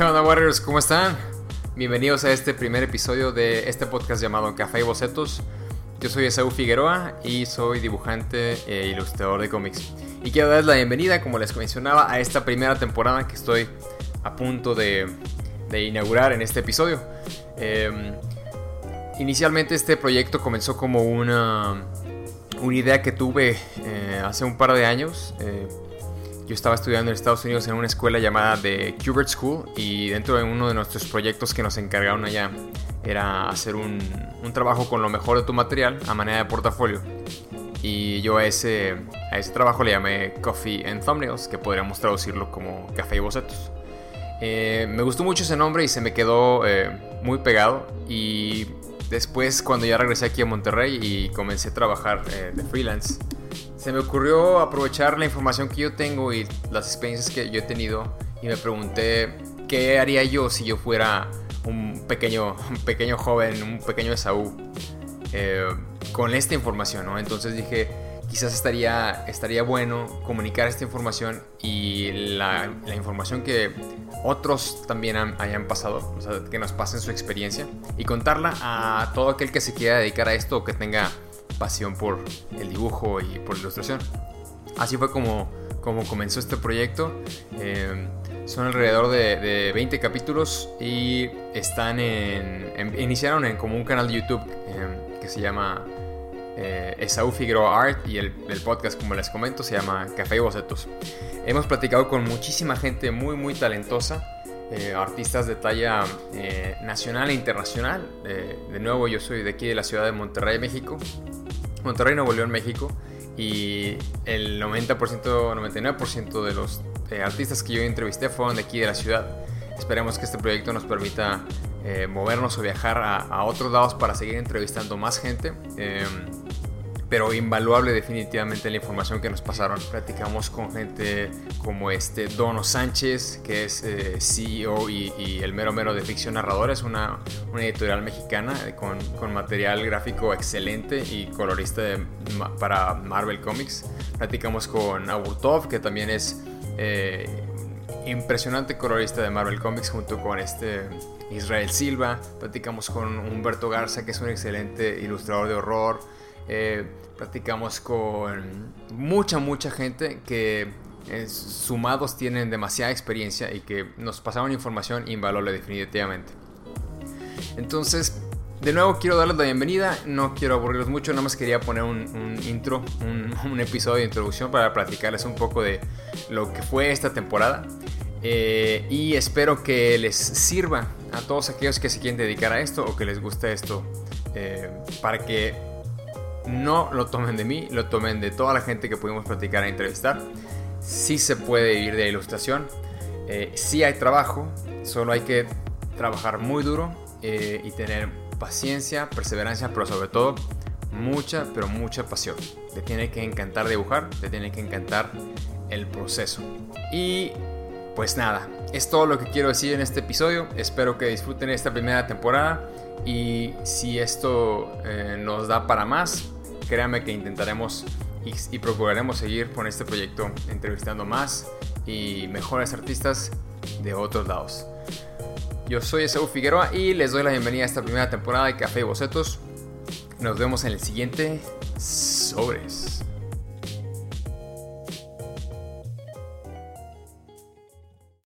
Warriors, ¿cómo están? Bienvenidos a este primer episodio de este podcast llamado Café y Bocetos. Yo soy Esaú Figueroa y soy dibujante e ilustrador de cómics. Y quiero darles la bienvenida, como les mencionaba, a esta primera temporada que estoy a punto de, inaugurar en este episodio. Em, inicialmente este proyecto comenzó como una, una idea que tuve eh, hace un par de años. Eh, yo estaba estudiando en Estados Unidos en una escuela llamada The Kubert School y dentro de uno de nuestros proyectos que nos encargaron allá era hacer un, un trabajo con lo mejor de tu material a manera de portafolio. Y yo a ese, a ese trabajo le llamé Coffee and Thumbnails, que podríamos traducirlo como café y bocetos. Eh, me gustó mucho ese nombre y se me quedó eh, muy pegado. Y después, cuando ya regresé aquí a Monterrey y comencé a trabajar eh, de freelance, se me ocurrió aprovechar la información que yo tengo y las experiencias que yo he tenido y me pregunté qué haría yo si yo fuera un pequeño, un pequeño joven, un pequeño Esaú eh, con esta información, ¿no? Entonces dije, quizás estaría, estaría bueno comunicar esta información y la, información que otros también hayan pasado, o sea, que nos pasen su experiencia y contarla a todo aquel que se quiera dedicar a esto o que tenga pasión por el dibujo y por la ilustración. Así fue como, como comenzó este proyecto. Eh, son alrededor de, 20 capítulos y están en, iniciaron en como un canal de YouTube eh, que se llama eh, Esaú Figueroa Art y el, el, podcast, como les comento, se llama Café y Bocetos. Hemos platicado con muchísima gente muy, muy talentosa. Eh, artistas de talla eh, nacional e internacional. de nuevo, yo soy de aquí de la ciudad de Monterrey, México. Monterrey, Nuevo León, México. Y el 90%, 99% de los eh, artistas que yo entrevisté fueron de aquí de la ciudad. Esperemos que este proyecto nos permita eh, movernos o viajar a, otros lados para seguir entrevistando más gente. Em, pero invaluable definitivamente la información que nos pasaron. Platicamos con gente como este Dono Sánchez, que es eh, CEO y, el mero mero de Ficción Narradores, una, una editorial mexicana con, con, material gráfico excelente y colorista para Marvel Comics. Platicamos con Abutov, que también es eh, impresionante colorista de Marvel Comics, junto con este Israel Silva. Platicamos con Humberto Garza, que es un excelente ilustrador de horror. Eh, platicamos con mucha, mucha gente que eh, sumados tienen demasiada experiencia y que nos pasaron información invaluable definitivamente. Entonces, de nuevo quiero darles la bienvenida, no quiero aburrirlos mucho, nada más quería poner un, intro, un, episodio de introducción para platicarles un poco de lo que fue esta temporada. Eh, y espero que les sirva a todos aquellos que se quieren dedicar a esto o que les guste esto para que no lo tomen de mí, lo tomen de toda la gente que pudimos platicar e entrevistar. Sí se puede vivir de ilustración, eh, sí hay trabajo, solo hay que trabajar muy duro eh, y tener paciencia, perseverancia, pero sobre todo mucha, pero mucha pasión. Te tiene que encantar dibujar, te tiene que encantar el proceso. Y pues nada, es todo lo que quiero decir en este episodio. Espero que disfruten esta primera temporada. Y si esto eh, nos da para más, créanme que intentaremos y, procuraremos seguir con este proyecto entrevistando más y mejores artistas de otros lados. Yo soy Esaú Figueroa y les doy la bienvenida a esta primera temporada de Café y Bocetos. Nos vemos en el siguiente Sobres.